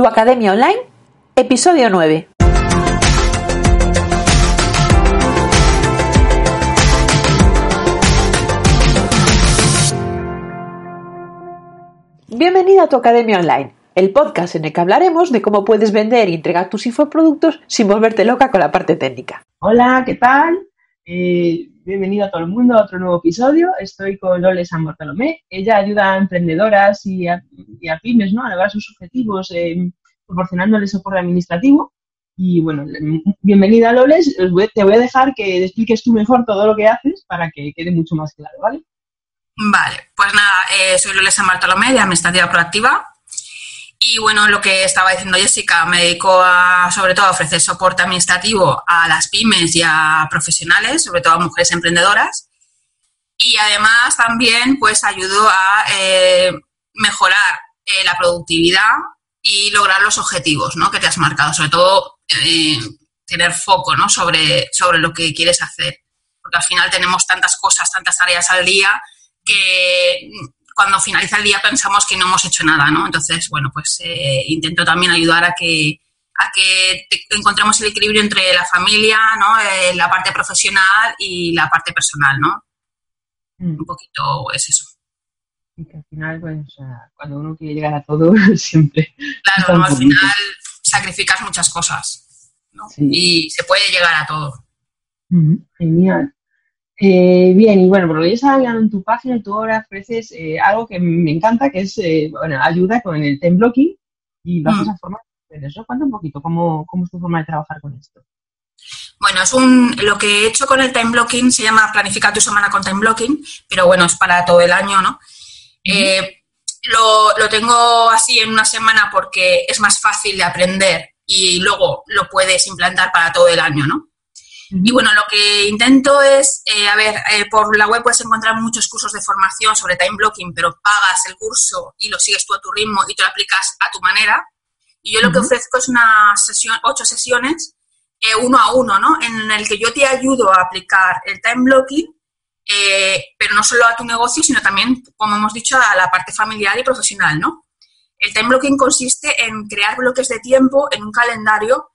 Tu Academia Online, episodio 9. Bienvenida a Tu Academia Online, el podcast en el que hablaremos de cómo puedes vender y entregar tus infoproductos sin volverte loca con la parte técnica. Hola, ¿qué tal? Eh, bienvenido a todo el mundo a otro nuevo episodio. Estoy con Lole San Bartolomé. Ella ayuda a emprendedoras y a, pymes ¿no? a lograr sus objetivos eh, proporcionándoles soporte administrativo. Y bueno, bienvenida Loles. Te voy a dejar que expliques tú mejor todo lo que haces para que quede mucho más claro, ¿vale? Vale, pues nada, eh, soy Loles San Bartolomé de Administrativa Proactiva y bueno, lo que estaba diciendo Jessica, me dedico a, sobre todo a ofrecer soporte administrativo a las pymes y a profesionales, sobre todo a mujeres emprendedoras. Y además también pues ayudo a eh, mejorar eh, la productividad y lograr los objetivos ¿no? que te has marcado, sobre todo eh, tener foco ¿no? sobre, sobre lo que quieres hacer. Porque al final tenemos tantas cosas, tantas tareas al día que cuando finaliza el día pensamos que no hemos hecho nada, ¿no? Entonces, bueno, pues eh, intento también ayudar a que, a que encontremos el equilibrio entre la familia, ¿no? Eh, la parte profesional y la parte personal, ¿no? Mm. Un poquito es eso. Y que al final, pues, cuando uno quiere llegar a todo, siempre. Claro, al final sacrificas muchas cosas, ¿no? Y se puede llegar a todo. Mm, genial. Eh, bien, y bueno, por lo que yo estaba mirando en tu página, tú ahora ofreces eh, algo que me encanta, que es, eh, bueno, ayuda con el time blocking y vas mm. a formar eso. Cuenta un poquito cómo, cómo es tu forma de trabajar con esto. Bueno, es un, lo que he hecho con el time blocking se llama planificar tu semana con time blocking, pero bueno, es para todo el año, ¿no? lo, lo tengo así en una semana porque es más fácil de aprender y luego lo puedes implantar para todo el año, ¿no? Y bueno, lo que intento es, eh, a ver, eh, por la web puedes encontrar muchos cursos de formación sobre time blocking, pero pagas el curso y lo sigues tú a tu ritmo y te lo aplicas a tu manera. Y yo lo que ofrezco es una sesión, ocho sesiones, eh, uno a uno, ¿no? En el que yo te ayudo a aplicar el time blocking, pero no solo a tu negocio, sino también, como hemos dicho, a la parte familiar y profesional, ¿no? El time blocking consiste en crear bloques de tiempo en un calendario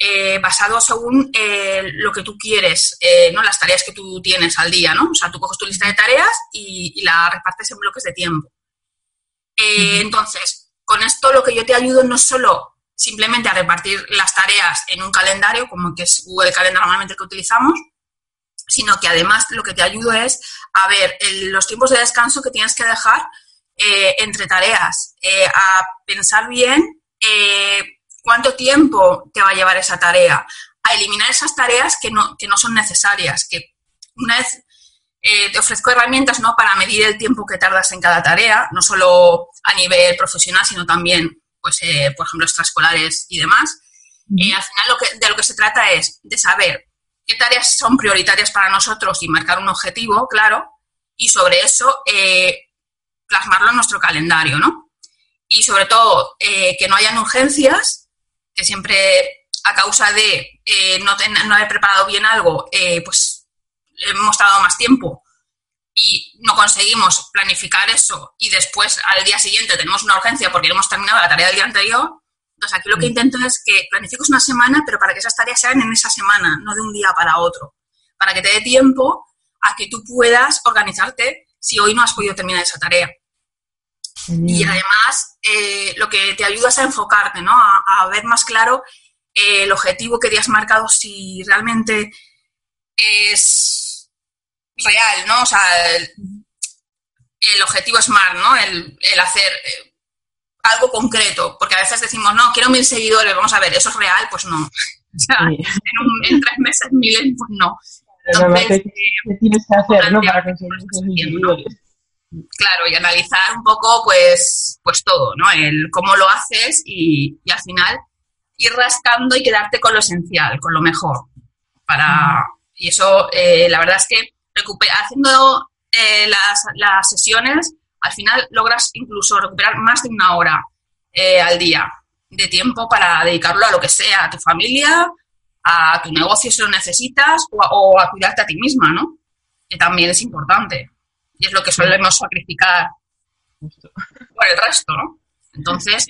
eh, basado según eh, lo que tú quieres, eh, ¿no? Las tareas que tú tienes al día, ¿no? O sea, tú coges tu lista de tareas y, la repartes en bloques de tiempo. Entonces, con esto lo que yo te ayudo no es solo simplemente a repartir las tareas en un calendario, como que es Google Calendar normalmente que utilizamos, sino que además lo que te ayudo es a ver los tiempos de descanso que tienes que dejar entre tareas, a pensar bien cuánto tiempo te va a llevar esa tarea, a eliminar esas tareas que no, que no son necesarias, que una vez eh, te ofrezco herramientas ¿no? para medir el tiempo que tardas en cada tarea, no solo a nivel profesional, sino también, pues, eh, por ejemplo, extraescolares y demás. Eh, al final lo que, de lo que se trata es de saber qué tareas son prioritarias para nosotros y marcar un objetivo, claro, y sobre eso plasmarlo en nuestro calendario, ¿no? Y sobre todo, que no hayan urgencias que siempre a causa de eh, no, no, haber preparado bien algo, eh, pues hemos tardado más tiempo y no conseguimos planificar eso y después al día siguiente tenemos una urgencia porque no hemos terminado la tarea del día anterior. Entonces aquí lo que mm. intento es que planifiques una semana, pero para que esas tareas sean en esa semana, no de un día para otro, para que te dé tiempo a que tú puedas organizarte si hoy no has podido terminar esa tarea. Y además, eh, lo que te ayuda es a enfocarte, ¿no? A, ver más claro eh, el objetivo que te has marcado, si realmente es real, ¿no? O sea, el, objetivo es más, ¿no? El, hacer eh, algo concreto, porque a veces decimos, no, quiero mil seguidores, vamos a ver, ¿eso es real? Pues no. O sea, en, tres meses mil, pues no. Entonces, ¿qué, tienes que hacer, ¿no? Para conseguir esos seguidores. Claro, y analizar un poco, pues, pues todo, ¿no? El cómo lo haces y, al final ir rascando y quedarte con lo esencial, con lo mejor. Para, y eso, eh, la verdad es que haciendo eh, las, las, sesiones, al final logras incluso recuperar más de una hora eh, al día de tiempo para dedicarlo a lo que sea, a tu familia, a tu negocio si lo necesitas o o a cuidarte a ti misma, ¿no? Que también es importante y es lo que solemos sacrificar por el resto, ¿no? Entonces,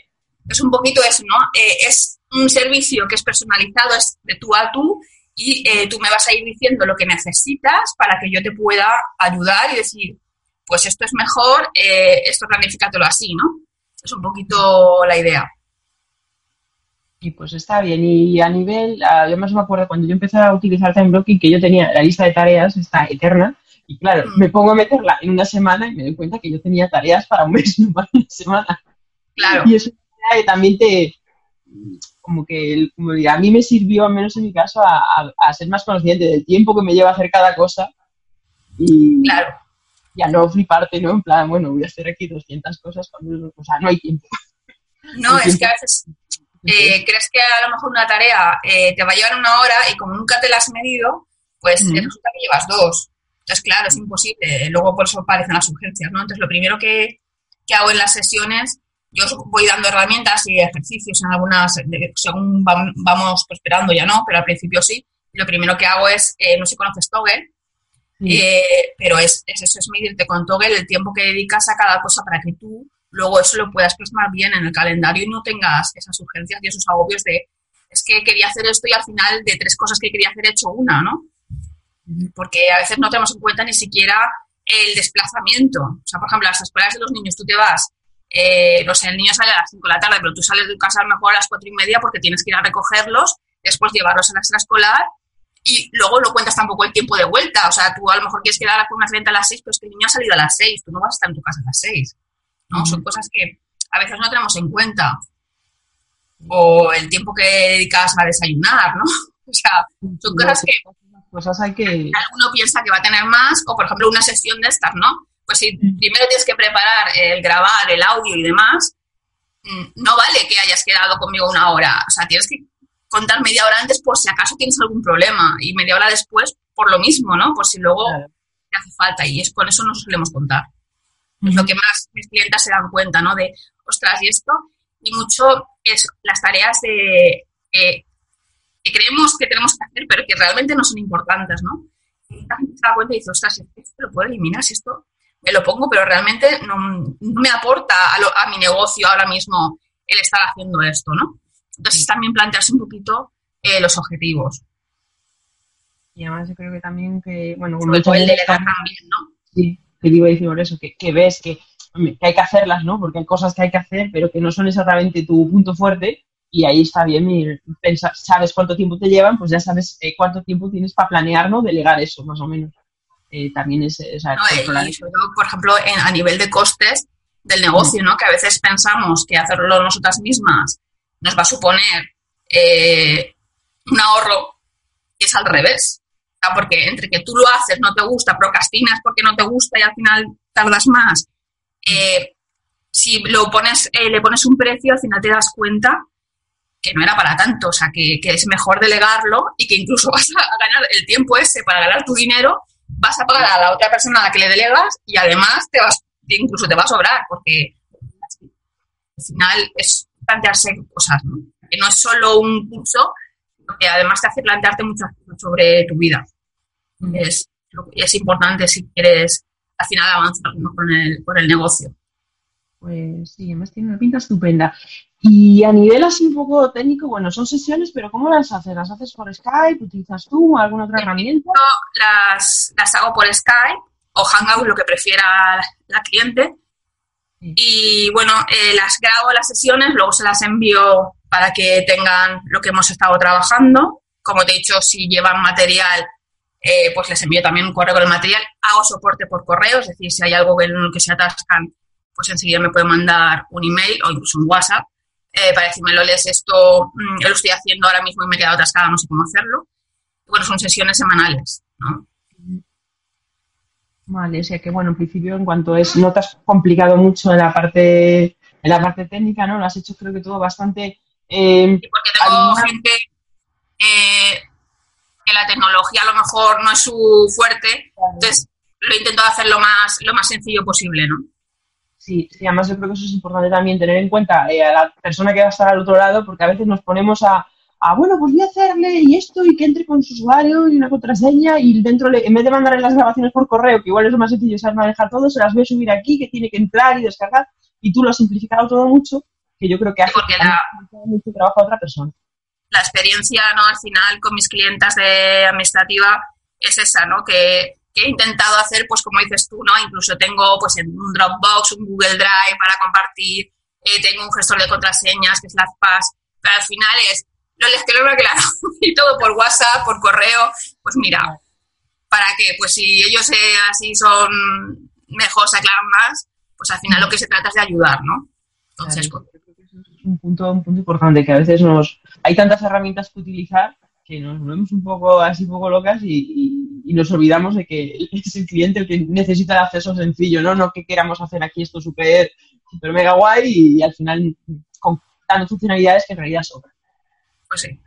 Es un poquito eso, ¿no? Eh, es un servicio que es personalizado, es de tú a tú y eh, tú me vas a ir diciendo lo que necesitas para que yo te pueda ayudar y decir, pues esto es mejor, eh, esto planifícatelo así, ¿no? Es un poquito la idea. Y pues está bien. Y a nivel, yo más me acuerdo cuando yo empecé a utilizar Time Blocking que yo tenía la lista de tareas, está eterna, y claro, mm. me pongo a meterla en una semana y me doy cuenta que yo tenía tareas para un mes, no para una semana. Claro. Y eso también te, como que como a mí me sirvió, al menos en mi caso, a, ser más consciente del tiempo que me lleva a hacer cada cosa y, claro. y a no fliparte, ¿no? En plan, bueno, voy a hacer aquí 200 cosas cuando, o sea, no hay tiempo. No, es que a veces eh, crees que a lo mejor una tarea eh, te va a llevar una hora y como nunca te la has medido, pues resulta que llevas dos. Entonces, claro, es imposible. Luego por eso aparecen las urgencias, ¿no? Entonces, lo primero que, que hago en las sesiones yo os voy dando herramientas y ejercicios en algunas, según vamos prosperando ya no, pero al principio sí. Lo primero que hago es, eh, no sé si conoces Toggle, eh, pero es, eso, es medirte con Toggle el tiempo que dedicas a cada cosa para que tú luego eso lo puedas plasmar bien en el calendario y no tengas esas urgencias y esos agobios de, es que quería hacer esto y al final de tres cosas que quería hacer he hecho una, ¿no? Porque a veces no tenemos en cuenta ni siquiera el desplazamiento. O sea, por ejemplo, las escuelas de los niños, tú te vas eh, no sé, el niño sale a las 5 de la tarde, pero tú sales de casa a lo mejor a las 4 y media porque tienes que ir a recogerlos, después llevarlos a la extraescolar y luego no cuentas tampoco el tiempo de vuelta. O sea, tú a lo mejor quieres quedar con una cliente a las 6, pero es que el niño ha salido a las 6, tú no vas a estar en tu casa a las 6. ¿no? Son cosas que a veces no tenemos en cuenta. O el tiempo que dedicas a desayunar, ¿no? O sea, son cosas que cosas hay que... Alguno piensa que va a tener más, o por ejemplo una sesión de estas, ¿no? Pues si mm. primero tienes que preparar el grabar, el audio y demás, mm, no vale que hayas quedado conmigo una hora. O sea, tienes que contar media hora antes por si acaso tienes algún problema y media hora después por lo mismo, ¿no? Por si luego te hace falta. Y es con eso nos solemos contar. Es lo que más mis clientes se dan cuenta, ¿no? De, ostras, y esto. Y mucho es las tareas de, eh, que creemos que tenemos que hacer, pero que realmente no son importantes, ¿no? Y la gente se da cuenta y dice, ostras, esto lo puedo eliminar, si esto me lo pongo, pero realmente no, me aporta a, mi negocio ahora mismo el estar haciendo esto, ¿no? Entonces también plantearse un poquito eh, los objetivos. Y además yo creo que también que, bueno, como el delegar también, ¿no? Sí, te decir por eso, que, que ves que, que, hay que hacerlas, ¿no? Porque hay cosas que hay que hacer, pero que no son exactamente tu punto fuerte y ahí está bien pensar, sabes cuánto tiempo te llevan, pues ya sabes eh, cuánto tiempo tienes para planear, ¿no? Delegar eso, más o menos. Eh, también es... O sea, por ejemplo, a nivel de costes del negocio, ¿no? Que a veces pensamos que hacerlo nosotras mismas nos va a suponer eh, un ahorro y es al revés. Porque entre que tú lo haces, no te gusta, procrastinas porque no te gusta y al final tardas más. Eh, si lo pones, le pones un precio, al final te das cuenta que no era para tanto, o sea, que, es mejor delegarlo y que incluso vas a ganar el tiempo ese para ganar tu dinero vas a pagar a la otra persona a la que le delegas y además te vas, incluso te va a sobrar, porque al final es plantearse cosas, ¿no? Que no es solo un curso, que además te hace plantearte muchas cosas sobre tu vida. Es, es importante si quieres al final avanzar con el, con el negocio. Pues sí, además tiene una pinta estupenda. Y a nivel así un poco técnico, bueno, son sesiones, pero ¿cómo las haces? ¿Las haces por Skype? ¿Utilizas tú o alguna otra herramienta? Las, las hago por Skype o Hangout, lo que prefiera la, cliente. Y bueno, eh, las grabo las sesiones, luego se las envío para que tengan lo que hemos estado trabajando. Como te he dicho, si llevan material, eh, pues les envío también un correo con el material. Hago soporte por correo, es decir, si hay algo en lo que se atascan, pues enseguida me pueden mandar un email o incluso un WhatsApp eh, para decirme, Loles, esto mm, lo estoy haciendo ahora mismo y me he quedado atascada, no sé cómo hacerlo. bueno, son sesiones semanales, ¿no? Vale, o sea que bueno, en principio en cuanto es, no te has complicado mucho en la parte, en la parte técnica, ¿no? Lo has hecho creo que todo bastante... Eh, porque tengo gente eh, que la tecnología a lo mejor no es su fuerte, entonces lo he intentado hacer lo más, lo más sencillo posible, ¿no? Sí, además yo creo que eso es importante también tener en cuenta eh, a la persona que va a estar al otro lado, porque a veces nos ponemos a, bueno, pues voy a hacerle y esto y que entre con su usuario y una contraseña y dentro, en vez de mandarle las grabaciones por correo, que igual es lo más sencillo, saber manejar todo, se las voy a subir aquí, que tiene que entrar y descargar y tú lo has simplificado todo mucho que yo creo que hace Porque la, mucho trabajo a otra persona. la experiencia, ¿no? Al final, con mis clientas de administrativa es esa, ¿no? Que, que he intentado hacer, pues como dices tú, ¿no? Incluso tengo, pues, en un Dropbox, un Google Drive para compartir, eh, tengo un gestor de contraseñas, que es LastPass, pero al final es, lo les quiero claro, y todo por WhatsApp, por correo, pues mira, ¿para qué? Pues si ellos eh, así son mejor, se aclaran más, pues al final lo que se trata es de ayudar, ¿no? Entonces, Claro, creo eso es un punto, un punto importante, que a veces nos hay tantas herramientas que utilizar que nos vemos un poco así un poco locas y, y- y nos olvidamos de que es el cliente el que necesita el acceso sencillo, ¿no? No que queramos hacer aquí esto súper súper mega guay y, al final con tantas funcionalidades que en realidad sobran. pues sí.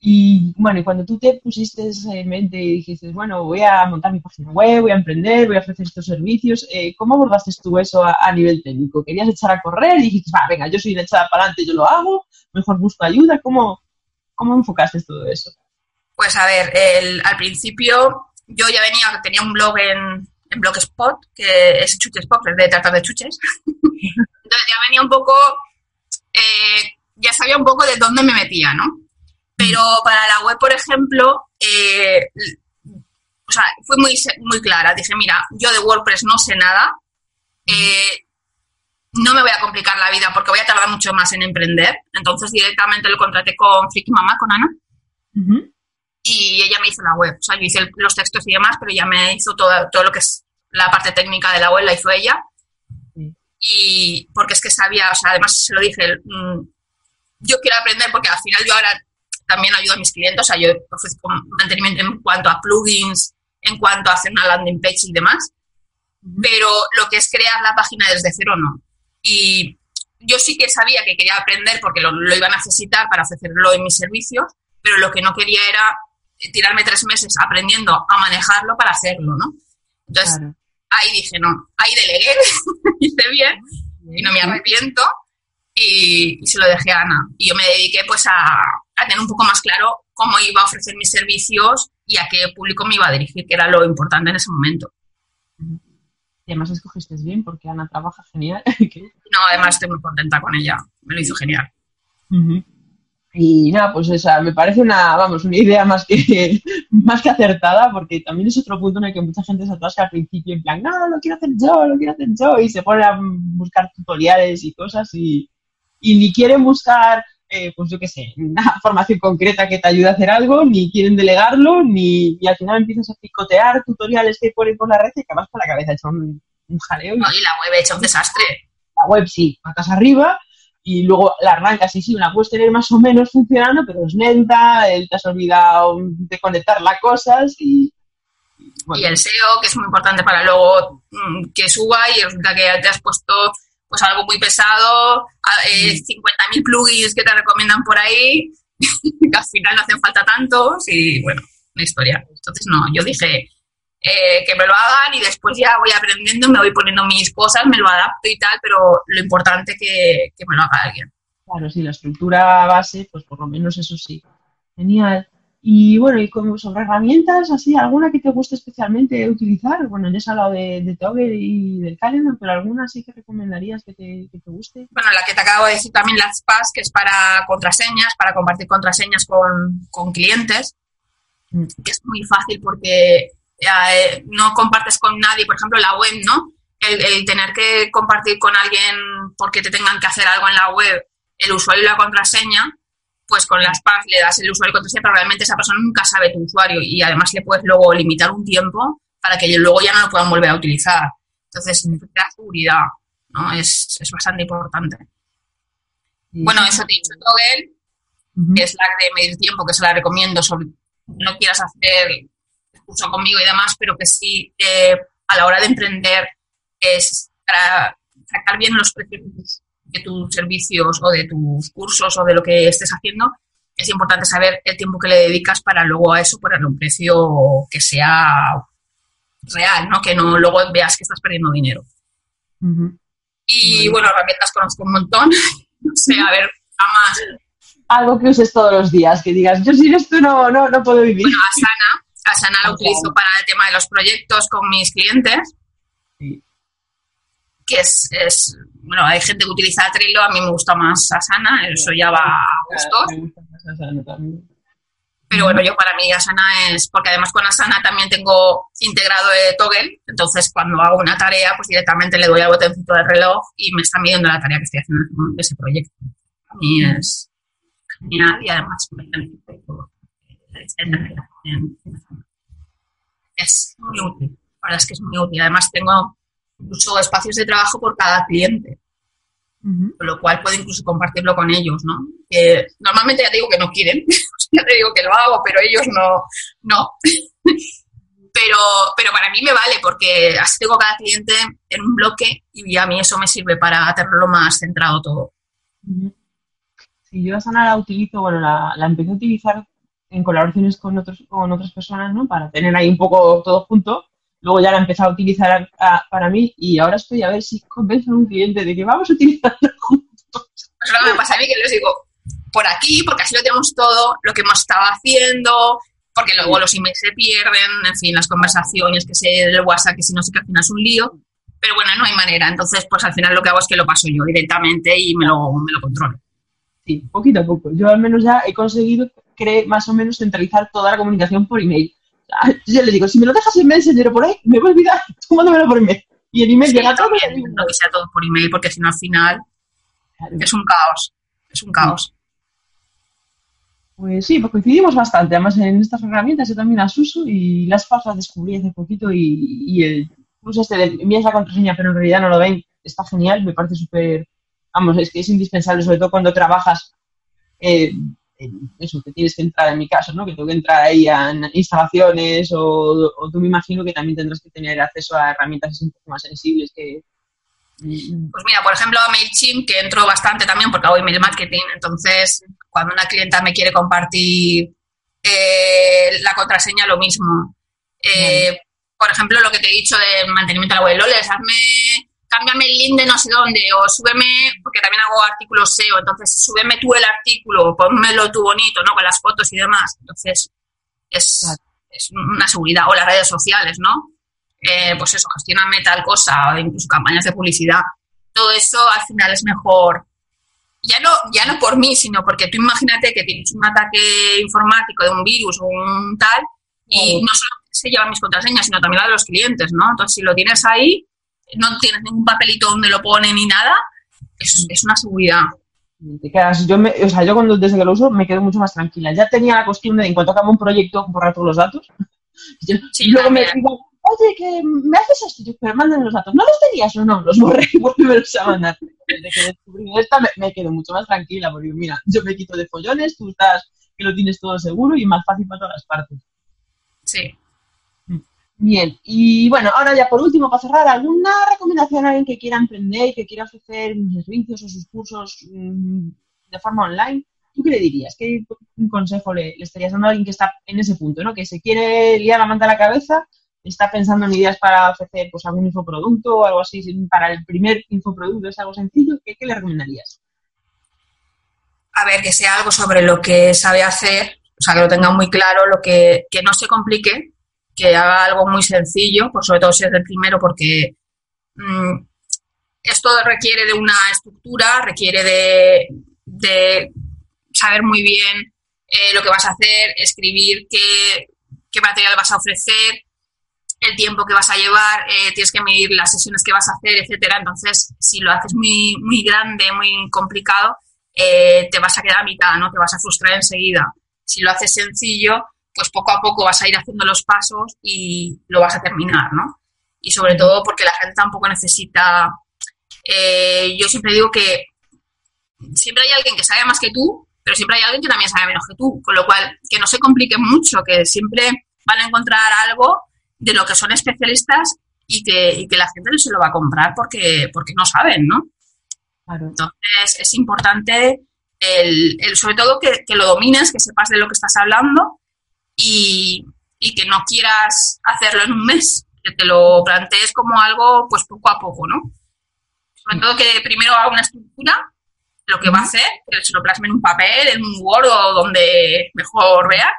Y bueno, y cuando tú te pusiste en mente y dijiste, bueno, voy a montar mi página web, voy a emprender, voy a ofrecer estos servicios, eh, ¿cómo abordaste tú eso a, a nivel técnico? ¿Querías echar a correr y dijiste, va, venga, yo soy una echada para adelante, yo lo hago, mejor busco ayuda? ¿Cómo, cómo enfocaste todo eso? Pues a ver, al principio yo ya venía, tenía un blog en, en Blogspot, que es Chuchespot, es de tratar de chuches. Entonces ya venía un poco, eh, ya sabía un poco de dónde me metía, ¿no? Pero para la web, por ejemplo, eh, o sea, fui muy, muy clara. Dije, mira, yo de WordPress no sé nada, eh, no me voy a complicar la vida porque voy a tardar mucho más en emprender. Entonces directamente lo contraté con Friki Mamá, con Ana y ella me hizo la web. O sea, yo hice el- los textos y demás, pero ella me hizo todo, todo lo que es la parte técnica de la web, la hizo ella. Y porque es que sabía, o sea, además se lo dije, mm, yo quiero aprender porque al final yo ahora también ayudo a mis clientes, o sea, yo ofrezco mantenimiento en cuanto a plugins, en cuanto a hacer una landing page y demás, pero lo que es crear la página desde cero no. Y yo sí que sabía que quería aprender porque lo, lo iba a necesitar para ofrecerlo en mis servicios, pero lo que no quería era tirarme tres meses aprendiendo a manejarlo para hacerlo, ¿no? Entonces, Claro. ahí dije, no, ahí delegué, hice bien y no me arrepiento y, y se lo dejé a Ana. Y yo me dediqué pues a, a tener un poco más claro cómo iba a ofrecer mis servicios y a qué público me iba a dirigir, que era lo importante en ese momento. Y además escogiste bien porque Ana trabaja genial. No, además estoy muy contenta con ella, me lo hizo genial. Y nada, pues esa, me parece una, vamos, una idea más que, más que acertada, porque también es otro punto en el que mucha gente se atasca al principio en plan, no, lo quiero hacer yo, lo quiero hacer yo, y se pone a buscar tutoriales y cosas y, y ni quieren buscar, eh, pues yo qué sé, una formación concreta que te ayude a hacer algo, ni quieren delegarlo, ni, y al final empiezas a picotear tutoriales que ponen por la red y acabas con la cabeza hecha un, un jaleo y No, y la web hecha un desastre. la web sí, patas arriba y luego la arrancas y sí, la puedes tener más o menos funcionando, pero es lenta, el- te has olvidado de conectar las cosas y... y, bueno, Y el SEO, que es muy importante para luego mm, que suba y resulta que te has puesto pues algo muy pesado, eh, 50.000 plugins que te recomiendan por ahí, que al final no hacen falta tantos y bueno, una historia. Entonces no, yo dije eh, que me lo hagan y después ya voy aprendiendo, me voy poniendo mis cosas, me lo adapto y tal, pero lo importante que, que me lo haga alguien. Claro, sí, la estructura base, pues por lo menos eso sí. Genial. Y bueno, y como sobre herramientas, así, ¿alguna que te guste especialmente utilizar? Bueno, ya has hablado de, de Toggle y del Calendar, pero ¿alguna sí que recomendarías que te, que te guste? Bueno, la que te acabo de decir también, LastPass, que es para contraseñas, para compartir contraseñas con, con clientes, que es muy fácil porque eh, no compartes con nadie, por ejemplo, la web, ¿no? El tener que compartir con alguien porque te tengan que hacer algo en la web, el usuario y la contraseña, pues con LastPass le das el usuario y contraseña, pero realmente esa persona nunca sabe tu usuario y además le puedes luego limitar un tiempo para que luego ya no lo puedan volver a utilizar. Entonces, te da seguridad, ¿no? Es, es bastante importante. Bueno, eso te he dicho, Toggle, que es la de medir tiempo, que se la recomiendo, sobre no quieras hacer el curso conmigo y demás, pero que sí eh, a la hora de emprender es para sacar bien los precios de tus, servicios o de tus cursos o de lo que estés haciendo, es importante saber el tiempo que le dedicas para luego a eso ponerle un precio que sea real, ¿no? Que no luego veas que estás perdiendo dinero. Y bueno, herramientas conozco un montón. No sé, a ver, jamás. Algo que uses todos los días, que digas, yo sin esto no, no, no puedo vivir. Bueno, Asana, Asana la utilizo para el tema de los proyectos con mis clientes. Sí. Que es, es, bueno, hay gente que utiliza Trello, a mí me gusta más Asana, eso ya va a gustos. Pero bueno, yo para mí Asana es, porque además con Asana también tengo integrado el Toggle, entonces cuando hago una tarea, pues directamente le doy al botoncito del reloj y me está midiendo la tarea que estoy haciendo en ese proyecto. A mí es genial y además me es muy útil, la verdad es que es muy útil. Además tengo incluso espacios de trabajo por cada cliente, con lo cual puedo incluso compartirlo con ellos, ¿no? Que normalmente ya te digo que no quieren, ya te digo que lo hago, pero ellos no, no. pero, pero para mí me vale porque así tengo cada cliente en un bloque y a mí eso me sirve para tenerlo más centrado todo. Sí, yo Asana la utilizo, bueno, la, la empecé a utilizar en colaboraciones con, otros, con otras personas, ¿no? Para tener ahí un poco todo junto. Luego ya la he empezado a utilizar a- para mí y ahora estoy a ver si convenzo a un cliente de que vamos a utilizarlo juntos. Es lo que me pasa a mí que les digo, por aquí, porque así lo tenemos todo, lo que hemos estado haciendo, porque luego los emails se pierden, en fin, las conversaciones que se del WhatsApp, que si no sé que al final es un lío, pero bueno, no hay manera. Entonces, pues al final lo que hago es que lo paso yo directamente y me lo, me lo controlo. Sí, poquito a poco. Yo al menos ya he conseguido cre- más o menos centralizar toda la comunicación por email. Yo le digo, si me lo dejas en Messenger por ahí, me voy a olvidar, tú mándamelo por email. Y el email Sí, llega todo. no que sea todo por email, porque si no al final Claro. es un caos. Es un caos. Pues sí, pues coincidimos bastante. Además, en estas herramientas yo también las uso y las pasas descubrí hace poquito y, y el plus este de envías la contraseña, pero en realidad no lo ven, está genial, me parece súper, vamos, es que es indispensable, sobre todo cuando trabajas, eh, eso, que tienes que entrar, en mi caso, ¿no? Que tengo que entrar ahí a instalaciones o, o tú me imagino que también tendrás que tener acceso a herramientas un poco más sensibles que... Pues mira, por ejemplo, a MailChimp, que entro bastante también porque hago email marketing, entonces cuando una clienta me quiere compartir eh, la contraseña, lo mismo. Eh, Por ejemplo, lo que te he dicho del mantenimiento de la web, Loles, hazme, cámbiame el link de no sé dónde, o súbeme, porque también hago artículos SEO, entonces súbeme tú el artículo, ponmelo tú bonito, ¿no? Con las fotos y demás. Entonces, es, Claro. es una seguridad. O las redes sociales, ¿no? Eh, pues eso, gestioname tal cosa, o incluso campañas de publicidad. Todo eso al final es mejor. Ya no, ya no por mí, sino porque tú imagínate que tienes un ataque informático de un virus o un tal, y no solo se llevan mis contraseñas, sino también la de los clientes, ¿no? Entonces, si lo tienes ahí, no tienes ningún papelito donde lo pone ni nada, es, es una seguridad. te quedas, yo, me, o sea, yo cuando desde que lo uso me quedo mucho más tranquila. Ya tenía la costumbre de en cuanto acabo un proyecto borrar todos los datos. Yo- Sí, luego me digo, oye, que me haces esto, yo, pero mándame los datos. ¿No los tenías o no? Los borré y vuélvemelos a mandar. Desde que descubrí esta me, me quedo mucho más tranquila porque mira, yo me quito de follones, tú estás que lo tienes todo seguro y más fácil para todas las partes. Sí. Bien, y bueno, ahora ya por último, para cerrar, ¿alguna recomendación a alguien que quiera emprender, que quiera ofrecer sus servicios o sus cursos mm, de forma online? ¿Tú qué le dirías? ¿Qué un consejo le, le estarías dando a alguien que está en ese punto, ¿no? Que se quiere liar la manta a la cabeza, está pensando en ideas para ofrecer pues algún infoproducto o algo así, para el primer infoproducto es algo sencillo, ¿qué, qué le recomendarías? a ver, que sea algo sobre lo que sabe hacer, o sea, que lo tenga muy claro, lo que, que no se complique, que haga algo muy sencillo, pues sobre todo si es el primero, porque mm, esto requiere de una estructura, requiere de, saber muy bien eh, lo que vas a hacer, escribir qué, qué material vas a ofrecer, el tiempo que vas a llevar, eh, tienes que medir las sesiones que vas a hacer, etcétera. Entonces, si lo haces muy, muy grande, muy complicado, eh, te vas a quedar a mitad, ¿no? Te vas a frustrar enseguida. Si lo haces sencillo, pues poco a poco vas a ir haciendo los pasos y lo vas a terminar, ¿no? Y sobre todo porque la gente tampoco necesita... eh, yo siempre digo que siempre hay alguien que sabe más que tú, pero siempre hay alguien que también sabe menos que tú, con lo cual que no se compliquen mucho, que siempre van a encontrar algo de lo que son especialistas y que, y que la gente no se lo va a comprar porque, porque no saben, ¿no? Claro. Entonces es importante el, el sobre todo que, que, lo domines, que sepas de lo que estás hablando y, y, que no quieras hacerlo en un mes, que te lo plantees como algo pues poco a poco, ¿no? Sobre todo que primero haga una estructura, lo que va a hacer, que se lo plasme en un papel, en un Word o donde mejor vea,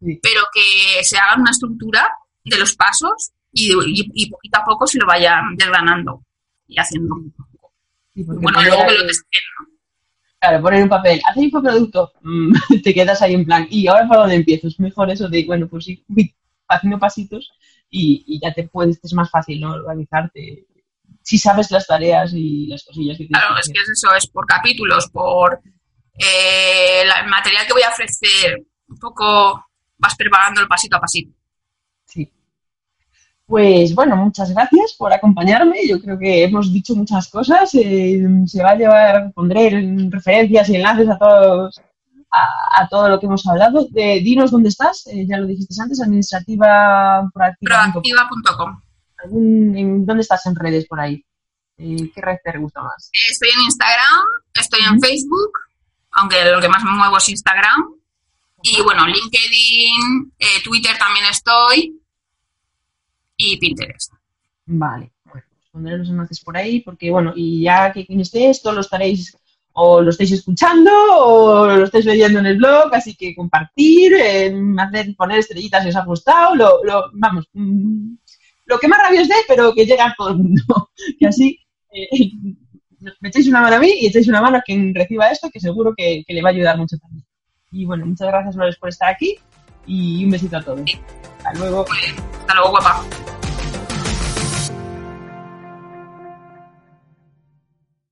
sí. pero que se haga una estructura de los pasos y, y, y, poquito a poco se lo vayan desgranando. y haciendo porque Bueno, luego que lo testeen, ¿no? Claro, poner un papel, hacer infoproducto, mm, te quedas ahí en plan, ¿y ahora por dónde empiezo? Es mejor eso de, bueno, pues ir haciendo pasitos y, y ya te puedes, es más fácil, ¿no? Organizarte. Si sabes las tareas y las cosillas que tienes Claro, que es que es eso, es por capítulos, por eh, la- el material que voy a ofrecer, un poco vas preparando el pasito a pasito. Pues bueno, muchas gracias por acompañarme. Yo creo que hemos dicho muchas cosas. eh, se va a llevar, pondré en referencias y enlaces a todos a, a todo lo que hemos hablado. Dinos dónde estás, eh, ya lo dijiste antes, administrativa. Proactiva.com. ¿Dónde estás en redes por ahí? Eh, ¿Qué red te gusta más? Estoy en Instagram, estoy en Facebook, aunque lo que más me muevo es Instagram. Y bueno, LinkedIn, eh, Twitter también estoy. Y Pinterest. Vale, bueno, pues pondré los enlaces por ahí porque, bueno, y ya que quien esté esto lo estaréis o lo estáis escuchando o lo estáis leyendo en el blog, así que compartir, eh, hacer, poner estrellitas si os ha gustado, lo, lo- vamos, mm, lo que más rabia os dé, pero que llegue a todo el mundo. que así eh, me echáis una mano a mí y echáis una mano a quien reciba esto, que seguro que, que le va a ayudar mucho también. Y bueno, muchas gracias, Lores, por estar aquí y un besito a todos. Hasta luego. Hasta luego, guapa.